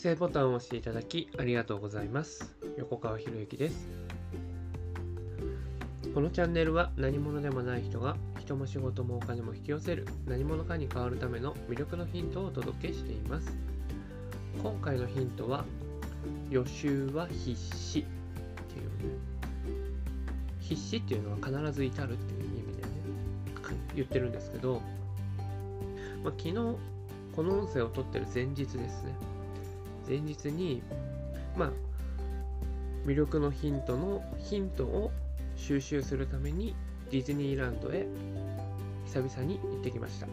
生ボタンを押していただきありがとうございます。横川博之です。このチャンネルは何者でもない人が人も仕事もお金も引き寄せる何者かに変わるための魅力のヒントをお届けしています。今回のヒントは予習は必至っていうね。必死っていうのは必ず至るっていう意味でね言ってるんですけど、まあ、昨日この音声を撮ってる前日ですね。前日にまあ魅力のヒントのヒントを収集するためにディズニーランドへ久々に行ってきました。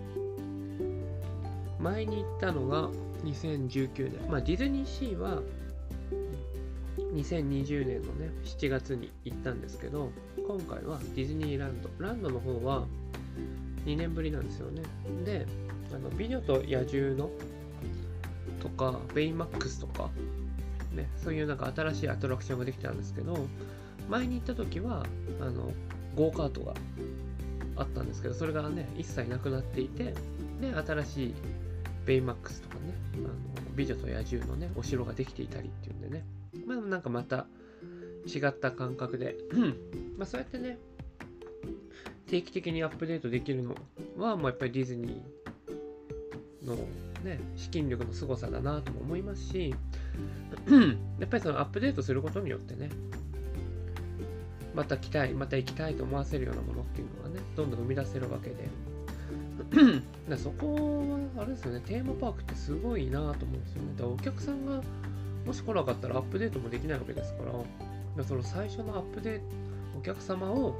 前に行ったのが2019年。まあディズニーシーは2020年のね7月に行ったんですけど今回はディズニーランド。ランドの方は2年ぶりなんですよね。であの美女と野獣のとかベイマックスとかねそういうなんか新しいアトラクションができたんですけど前に行った時はあのゴーカートがあったんですけどそれがね一切なくなっていてで新しいベイマックスとかねあの美女と野獣のねお城ができていたりっていうんでね。まあなんかまた違った感覚でまあそうやってね定期的にアップデートできるのはもうやっぱりディズニーのね資金力の凄さだなとも思いますし やっぱりそのアップデートすることによってねまた来たい、また行きたいと思わせるようなものっていうのがね、どんどん生み出せるわけで。そこは、あれですよね、テーマパークってすごいなと思うんですよね。だからお客さんがもし来なかったらアップデートもできないわけですから、からその最初のアップデート、お客様を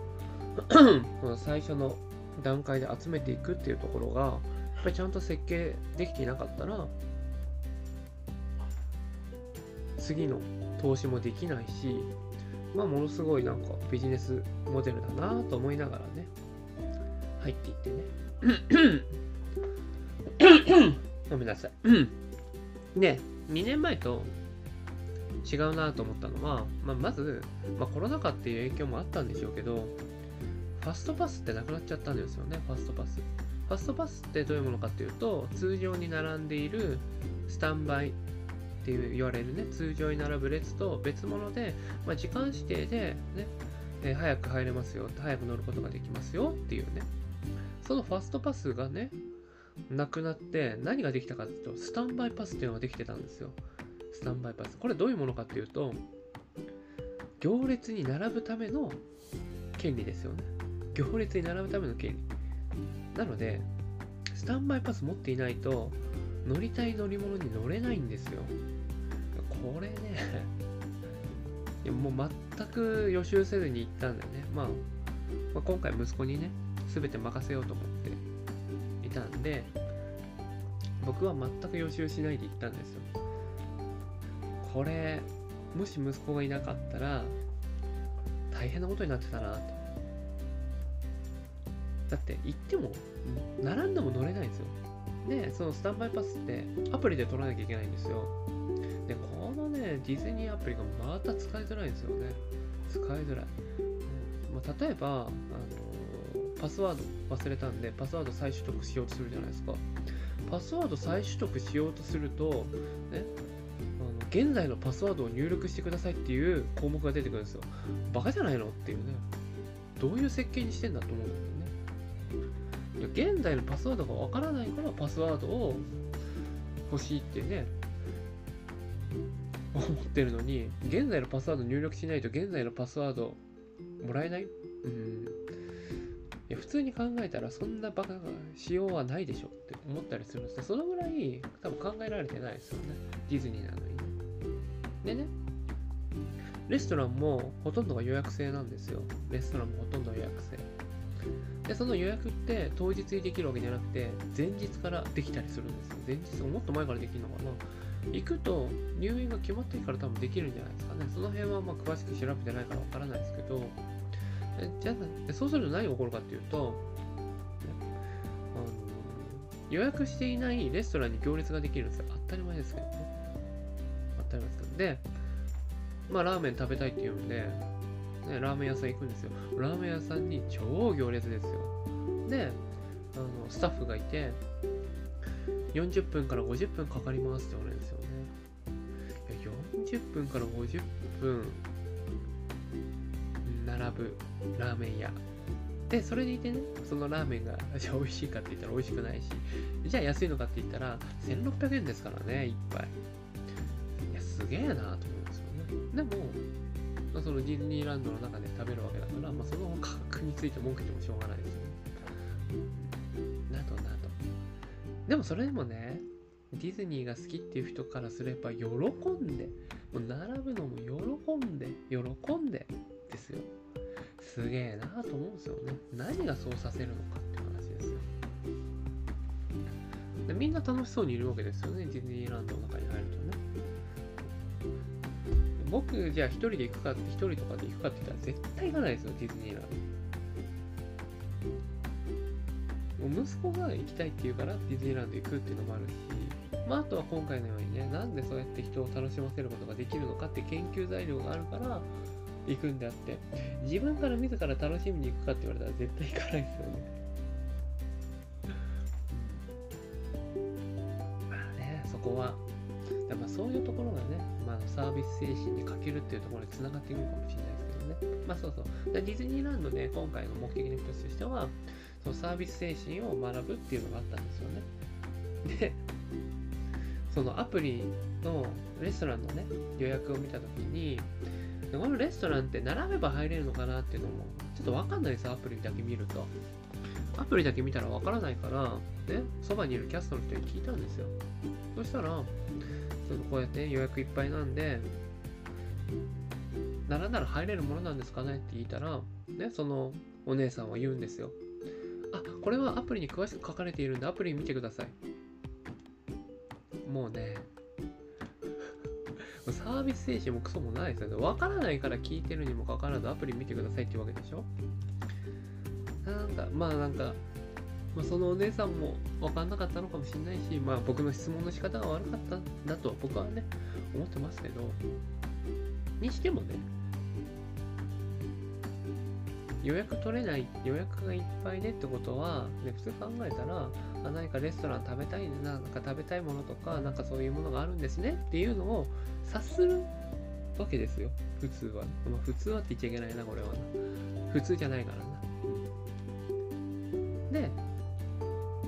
その最初の段階で集めていくっていうところが、ぱりちゃんと設計できていなかったら、次の投資もできないし、まあ、ものすごいなんかビジネスモデルだなと思いながらね、入っていってね。ごめんなさい。で、2年前と違うなと思ったのは、まあ、まず、まあ、コロナ禍っていう影響もあったんでしょうけど、ファストパスってなくなっちゃったんですよね、ファストパス。ファストパスってどういうものかっていうと、通常に並んでいるスタンバイって言われるね通常に並ぶ列と別物で、まあ、時間指定でね、えー、早く入れますよ早く乗ることができますよっていうね。そのファストパスがねなくなって何ができたかっていうとスタンバイパスっていうのができてたんですよ。スタンバイパス。これどういうものかっていうと行列に並ぶための権利ですよね。行列に並ぶための権利。なのでスタンバイパス持っていないと乗りたい乗り物に乗れないんですよ。これねいやもう全く予習せずに行ったんだよね、まあ、まあ、今回息子にね全て任せようと思っていたんで僕は全く予習しないで行ったんですよ。これもし息子がいなかったら大変なことになってたなと。だって行っても並んでも乗れないんですよでそのスタンバイパスってアプリで取らなきゃいけないんですよで、このね、ディズニーアプリがまた使いづらいんですよね。使いづらい。うんまあ、例えば、あの、パスワード忘れたんで、パスワード再取得しようとするじゃないですか。パスワード再取得しようとすると、ね、あの現在のパスワードを入力してくださいっていう項目が出てくるんですよ。バカじゃないのっていうね。どういう設計にしてんだと思うんだよね。現在のパスワードがわからないからパスワードを欲しいってね、思ってるのに、現在のパスワード入力しないと現在のパスワードもらえない？うん。いや、普通に考えたらそんなバカがしようはないでしょって思ったりするんですよ。そのぐらい多分考えられてないですよね。ディズニーなのに。でね、レストランもほとんどが予約制なんですよ。レストランもほとんど予約制。で、その予約って当日にできるわけじゃなくて、前日からできたりするんですよ。前日、もっと前からできるのかな。行くと入院が決まってから多分できるんじゃないですかね。その辺はま詳しく調べてないからわからないですけど、じゃあ、そうすると何が起こるかっていうと、あの予約していないレストランに行列ができるんですよ。当たり前ですけどね。当たり前ですけど。で、まあラーメン食べたいって言うんで、ラーメン屋さん行くんですよ。ラーメン屋さんに超行列ですよ。で、あのスタッフがいて、40分から50分かかりますって言われるんですよね。いや40分から50分並ぶラーメン屋でそれでいてねそのラーメンがじゃあ美味しいかって言ったら美味しくないしじゃあ安いのかって言ったら1600円ですからね一杯いやすげえなと思うんですよねでも、まあ、そのディズニーランドの中で食べるわけだから、まあ、その価格について文句言ってもしょうがないですよね。などなど。でもそれでもねディズニーが好きっていう人からすれば喜んでもう並ぶのも喜んで喜んでですよ。すげえなと思うんですよね。何がそうさせるのかって話ですよ。でみんな楽しそうにいるわけですよねディズニーランドの中に入るとね。僕じゃあ一人で行くかって一人とかで行くかって言ったら絶対行かないですよディズニーランド息子が行きたいって言うからディズニーランド行くっていうのもあるし、まあ、あとは今回のようにね、なんでそうやって人を楽しませることができるのかって研究材料があるから、行くんであって、自分から自ら楽しみに行くかって言われたら絶対行かないですよね。ービス精神に欠けるっていうところにつながっていくかもしれないですけどね。まあそうそう。ディズニーランドね、今回の目的の一つとしては、そのサービス精神を学ぶっていうのがあったんですよね。で、そのアプリのレストランのね、予約を見たときに、このレストランって並べば入れるのかなっていうのも、ちょっとわかんないですアプリだけ見ると。アプリだけ見たらわからないから、ね、そばにいるキャストの人に聞いたんですよ。そしたら、そのこうやって予約いっぱいなんで、並んだら入れるものなんですかねって聞いたら、ね、そのお姉さんは言うんですよ。あ、これはアプリに詳しく書かれているんで、アプリ見てください。もうね、サービス精神もクソもないですよね。わからないから聞いてるにもかかわらずアプリ見てくださいってわけでしょなんか、まあなんか、まあ、そのお姉さんも分かんなかったのかもしれないし、まあ僕の質問の仕方が悪かったんだと僕はね、思ってますけど、にしてもね、予約取れない、予約がいっぱいねってことは、ね、普通考えたら、あ何かレストラン食べたいな、なんか食べたいものとか、なんかそういうものがあるんですねっていうのを察するわけですよ、普通は。まあ、普通はって言っちゃいけないな、これは。普通じゃないからな。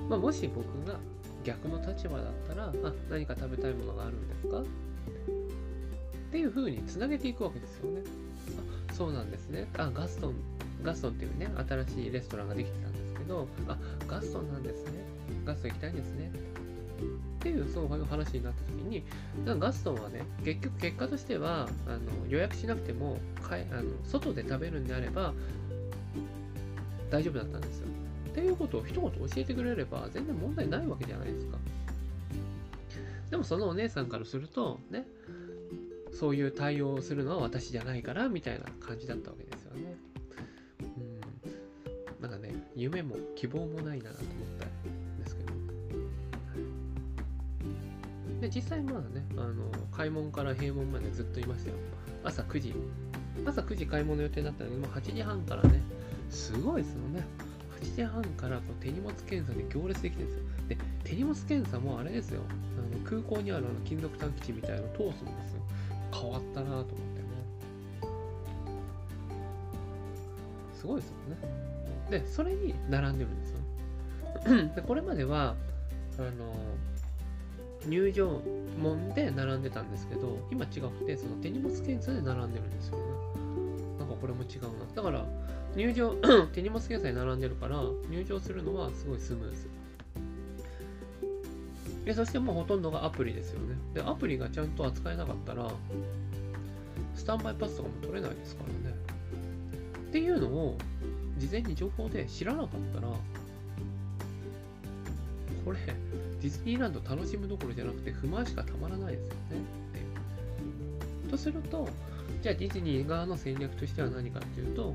まあ、もし僕が逆の立場だったら、あ、何か食べたいものがあるんですか？っていう風につなげていくわけですよね。あ、そうなんですね。あ、ガストンガストンっていうね、新しいレストランができてたんですけど、あ、ガストンなんですね。ガストン行きたいんですね。っていうそういう話になった時に、ガストンはね、結局結果としては、あの予約しなくてもかいあの、外で食べるんであれば大丈夫だったんですよ。っていうことを一言教えてくれれば全然問題ないわけじゃないですか。でもそのお姉さんからすると、ね、そういう対応をするのは私じゃないからみたいな感じだったわけですよね。うん、まだね夢も希望もないなと思ったんですけど。で、実際まだね、あの、開門から閉門までずっといましたよ。朝9時。朝9時開門の予定だったので、もう8時半からね、すごいですよね。8時半からこう手荷物検査で行列できてるんですよ。で、手荷物検査もあれですよ。あの空港にあるあの金属探知機みたいなの通すんですよ。変わったなと思ってね。すごいですよね。で、それに並んでるんですよ。でこれまでは、あの、入場門で並んでたんですけど、今違くて、その手荷物検査で並んでるんですよね。なんかこれも違うな。だから、入場、手荷物検査に並んでるから、入場するのはすごいスムーズ。でそしてもうほとんどがアプリですよね。で、アプリがちゃんと扱えなかったら、スタンバイパスとかも取れないですからね。っていうのを、事前に情報で知らなかったら、これ、ディズニーランド楽しむどころじゃなくて不満しかたまらないですよねって。とすると、じゃあディズニー側の戦略としては何かっていうと、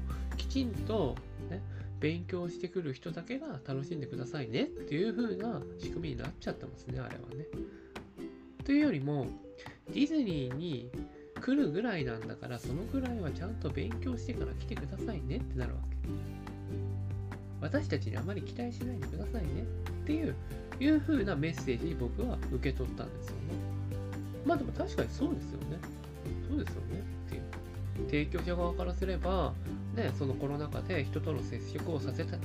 きちんと、ね、勉強してくる人だけが楽しんでくださいねっていう風な仕組みになっちゃってますね、あれはね。というよりも、ディズニーに来るぐらいなんだから、そのぐらいはちゃんと勉強してから来てくださいねってなるわけ。私たちにあまり期待しないでくださいねっていういう風なメッセージに僕は受け取ったんですよね。まあでも確かにそうですよね。そうですよね。っていう。提供者側からすれば、ね、そのコロナ禍で人との接触をさせた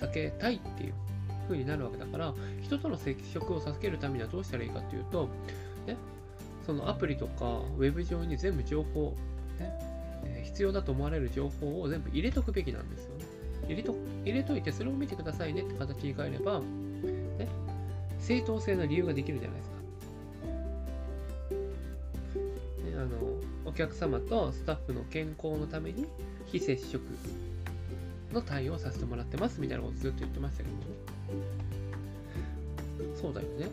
避けたいっていう風になるわけだから、人との接触を避けるためにはどうしたらいいかっていうと、ね、そのアプリとかウェブ上に全部情報、ね必要だと思われる情報を全部入れとくべきなんですよね。入れと入れといてそれを見てくださいねって形に変えれば、ね、正当性の理由ができるじゃないですか。ね、あのお客様とスタッフの健康のために非接触の対応をさせてもらってますみたいなことずっと言ってましたけどね。そうだよね。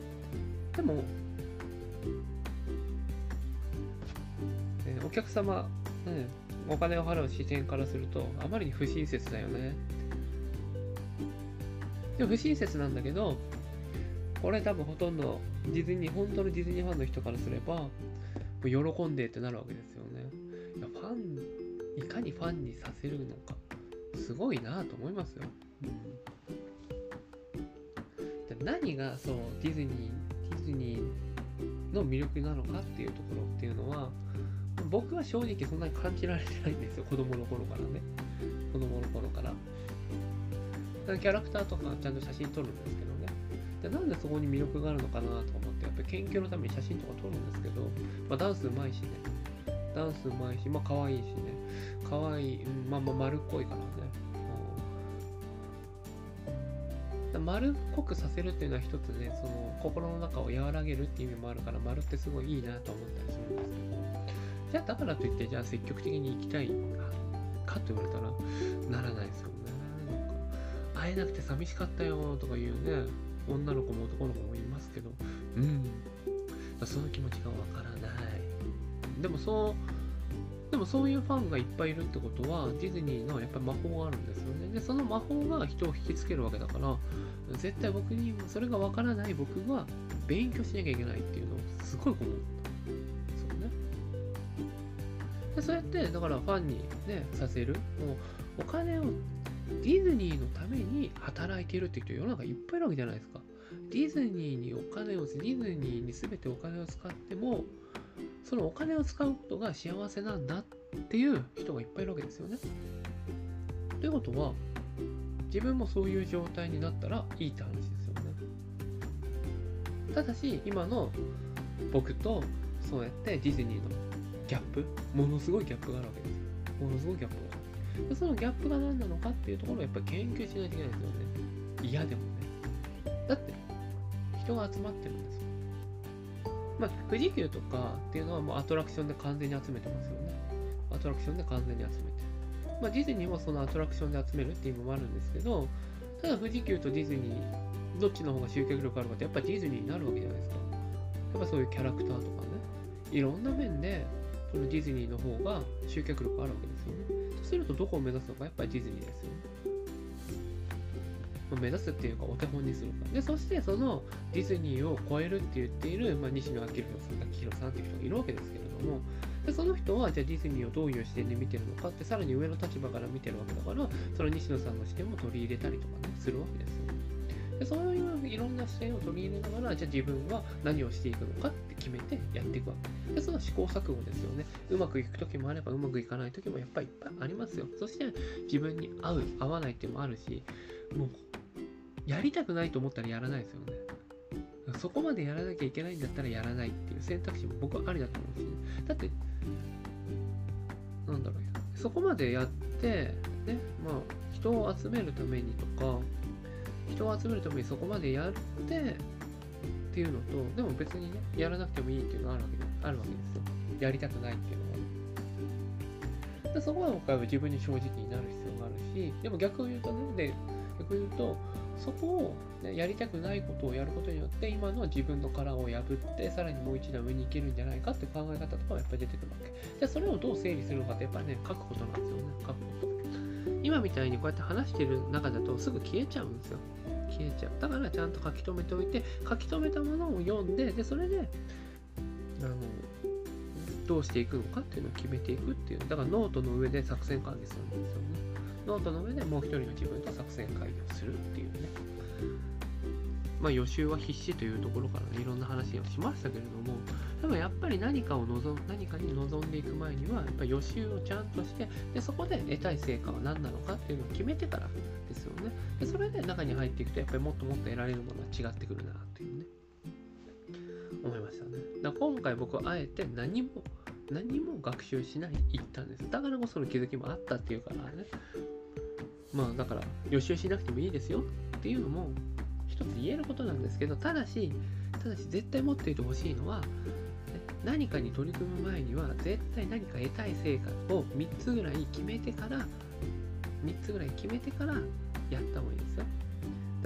でも、えお客様、ね、お金を払う視点からすると、あまりに不親切だよね。でも不親切なんだけど、これ多分ほとんどディズニー、本当のディズニーファンの人からすれば、もう喜んでってなるわけですよね。いや、ファン、いかにファンにさせるのか、すごいなと思いますよ。で何がそうディズニー、ディズニーの魅力なのかっていうところっていうのは、僕は正直そんなに感じられてないんですよ、子供の頃からね。子供の頃から。だからキャラクターとかちゃんと写真撮るんですけどね。でなんでそこに魅力があるのかなと思って、やっぱり研究のために写真とか撮るんですけど、まあ、ダンスうまいしね。ダンスうまいし、まあ可愛いしね。可愛い、うん、まあまあ丸っこいからね。うん丸っこくさせるっていうのは一つね、その心の中を和らげるっていう意味もあるから、丸ってすごいいいなと思ったりするんですけど、じゃあだからといって、じゃあ積極的に行きたいかと言われたら、ならないですよね。なんか会えなくて寂しかったよとかいうね、女の子も男の子もいますけど、うん。その気持ちがわからない。でもそう、でもそういうファンがいっぱいいるってことは、ディズニーのやっぱり魔法があるんですよね。で、その魔法が人を引きつけるわけだから、絶対僕にそれがわからない僕は勉強しなきゃいけないっていうのをすごい思った。そうね。で、そうやって、だからファンにね、させる。もう、お金をディズニーのために働いているって人世の中いっぱいいるわけじゃないですか。ディズニーにお金を、ディズニーに全てお金を使っても、そのお金を使うことが幸せなんだっていう人がいっぱいいるわけですよね。ということは、自分もそういう状態になったらいいって話ですよね。ただし、今の僕とそうやってディズニーのギャップ、ものすごいギャップがあるわけですよ。ものすごいギャップがある。でそのギャップが何なのかっていうところをやっぱり研究しないといけないですよね。嫌でもね。だって、人が集まってるんですよ。まあ、富士急とかっていうのはもうアトラクションで完全に集めてますよね。アトラクションで完全に集めて。まあ、ディズニーもそのアトラクションで集めるっていうのもあるんですけど、ただ富士急とディズニー、どっちの方が集客力あるかってやっぱディズニーになるわけじゃないですか。やっぱそういうキャラクターとかね、いろんな面で、そのディズニーの方が集客力あるわけですよね。そうするとどこを目指すのか、やっぱりディズニーですよね。目指すっていうかお手本にするか。で、そしてそのディズニーを超えるって言っている、まあ、西野昭弘さん、昭弘さんっていう人がいるわけですけれども、でその人はじゃあディズニーをどういう視点で見てるのかってさらに上の立場から見てるわけだからその西野さんの視点も取り入れたりとかねするわけですよ。ねでそういういろんな視点を取り入れながらじゃあ自分は何をしていくのかって決めてやっていくわけでその試行錯誤ですよねうまくいく時もあればうまくいかない時もやっぱりいっぱいありますよそして自分に合う合わないっていうのもあるしもうやりたくないと思ったらやらないですよね。そこまでやらなきゃいけないんだったらやらないっていう選択肢も僕はありだと思うし、だってなんだろうそこまでやってねまあ人を集めるためにとか人を集めるためにそこまでやってっていうのとでも別にねやらなくてもいいっていうのがあるわけであるわけですよ。やりたくないっていうのは。でそこは僕は自分に正直になる必要があるしでも逆を言うとねで逆に言うとそこを、ね、やりたくないことをやることによって今の自分の殻を破ってさらにもう一段上に行けるんじゃないかって考え方とかもやっぱり出てくるわけ。じゃあそれをどう整理するのかってやっぱりね書くことなんですよね。書くこと。今みたいにこうやって話してる中だとすぐ消えちゃうんですよ。消えちゃう。だからちゃんと書き留めておいて書き留めたものを読んででそれであのどうしていくのかっていうのを決めていくっていう。だからノートの上で作戦会議するんですよね。ノートの上でもう一人の自分と作戦会議をするっていうね。まあ、予習は必至というところから、ね、いろんな話をしましたけれども、でもやっぱり何かを望何かに臨んでいく前には、やっぱ予習をちゃんとして、でそこで得たい成果は何なのかっていうのを決めてからですよね。でそれで中に入っていくと、やっぱりもっともっと得られるものは違ってくるなというね、思いましたね。だから今回僕はあえて何も何も学習しない行ったんです。だからこその気づきもあったっていうからね。まあだから予習しなくてもいいですよっていうのも一つ言えることなんですけど、ただし、ただし絶対持っていてほしいのは、何かに取り組む前には絶対何か得たい成果を3つぐらい決めてから3つぐらい決めてからやった方がいいですよ。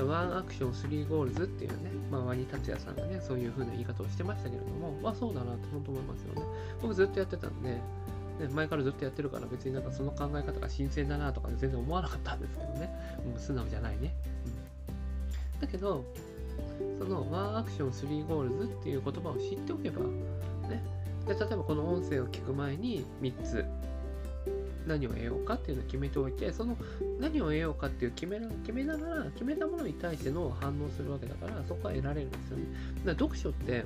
ワンアクション3ゴールズっていうね、まあ、ワニ達也さんがね、そういう風な言い方をしてましたけれども、まあそうだなって本当思いますよね。僕ずっとやってたんで、ね、前からずっとやってるから別になんかその考え方が新鮮だなとか全然思わなかったんですけどね。もう素直じゃないね。うん、だけど、そのワンアクション3ゴールズっていう言葉を知っておけば、ね、で例えばこの音声を聞く前に3つ何を得ようかっていうのを決めておいてその何を得ようかっていう決め決めながら決めたものに対しての反応するわけだからそこは得られるんですよね。だから読書って、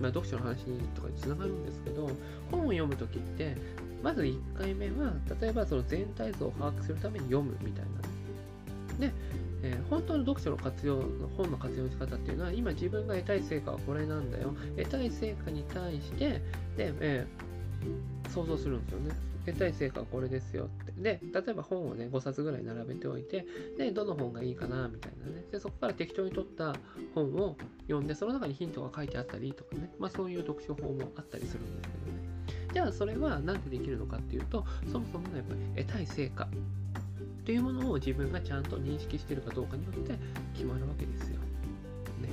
まあ、読書の話とかにつながるんですけど本を読む時ってまず1回目は例えばその全体像を把握するために読むみたいなでえー、本当の読書の活用の本の活用の仕方っていうのは今自分が得たい成果はこれなんだよ。得たい成果に対してで、えー、想像するんですよね。得たい成果はこれですよってで例えば本をね5冊ぐらい並べておいてでどの本がいいかなみたいなねでそこから適当に取った本を読んでその中にヒントが書いてあったりとかねまあそういう読書法もあったりするんですけどねじゃあそれは何でできるのかっていうとそもそもやっぱり得たい成果というものを自分がちゃんと認識しているかどうかによって決まるわけですよ。ね。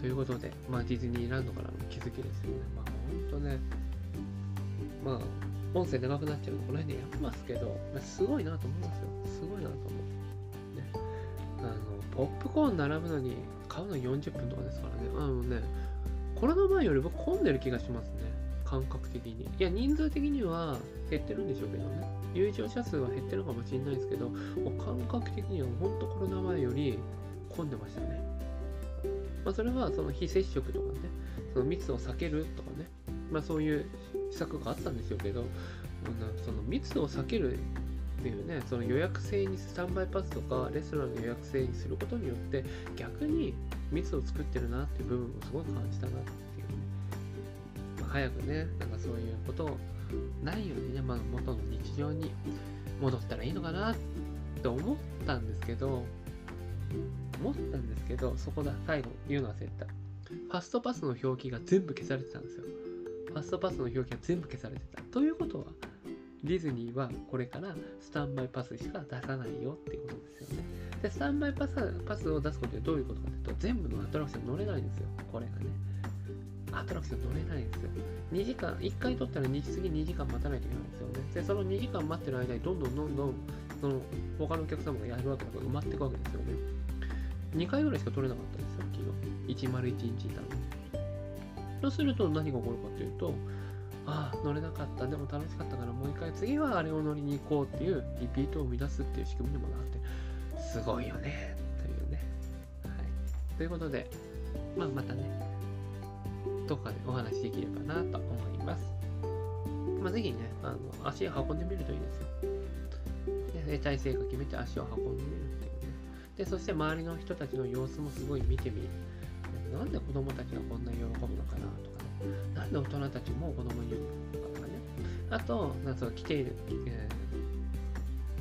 ということで、まあ、ディズニーランドからの気づきですよね。まあ、ほんとね、まあ、音声長くなっちゃうのこの辺でやってますけど、ますごいなと思いますよ。すごいなと思う。ね。あの、ポップコーン並ぶのに買うの40分とかですからね。あのね、コロナ前より僕混んでる気がしますね。感覚的に。いや、人数的には減ってるんでしょうけどね。入場者数は減ってるかもしれないですけど、もう感覚的には本当コロナ前より混んでましたね。まあ、それはその非接触とかね、その密を避けるとかね、まあ、そういう施策があったんでしょうけど、その密を避けるっていうね、その予約制にスタンバイパスとかレストランの予約制にすることによって逆に密を作ってるなっていう部分もすごい感じたなっていうね。まあ、早くね、なんかそういうことをないようにね、まあ、元の日常に戻ったらいいのかなって思ったんですけど、思ったんですけど、そこだ、最後言うの忘れた。ファストパスの表記が全部消されてたんですよ。ファストパスの表記が全部消されてた。ということは、ディズニーはこれからスタンバイパスしか出さないよっていうことですよね。で、スタンバイパスパスを出すことでどういうことかというと、全部のアトラクション乗れないんですよ。これがね。アトラクション乗れないんですよ。2時間、1回取ったら2次2時間待たないといけないんですよね。で、その2時間待ってる間にどんどんどんどん、その他のお客様がやるわけだから埋まっていくわけですよね。2回ぐらいしか取れなかったんですよ、昨日。101日いたのに。そうすると何が起こるかというと、ああ、乗れなかった、でも楽しかったからもう一回次はあれを乗りに行こうっていうリピートを生み出すっていう仕組みにもなって、すごいよね、というね。はい。ということで、まあまたね、どっかでお話しできればなと思います。まあ、ぜひね、あの足を運んでみるといいですよ。で体勢が決めて足を運んでみるっていうね。で、そして周りの人たちの様子もすごい見てみる。なんで子供たちがこんなに喜ぶのかなとかね。なんで大人たちも子供に言うのかとかね。あと、なんか来ている、え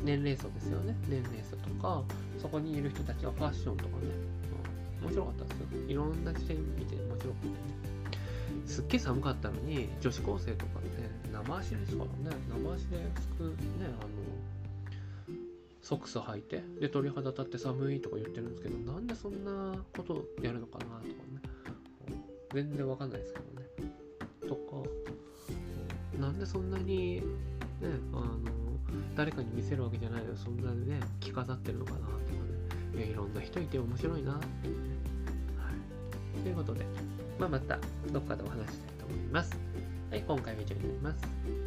ー、年齢層ですよね。年齢層とか、そこにいる人たちはファッションとかね。うん、面白かったですよ。いろんな視点見て面白くてね。すっげえ寒かったのに女子高生とかね生足ですからね生足で服ねあのソックス履いてで鳥肌立って寒いとか言ってるんですけどなんでそんなことやるのかなとかね。全然わかんないですけどね。とかなんでそんなにねあの誰かに見せるわけじゃないのそんなにね着飾ってるのかなとかね。いろんな人いて面白いなってね。はい。ということでまあ、またどっかでお話したいと思います。はい、今回は以上になります。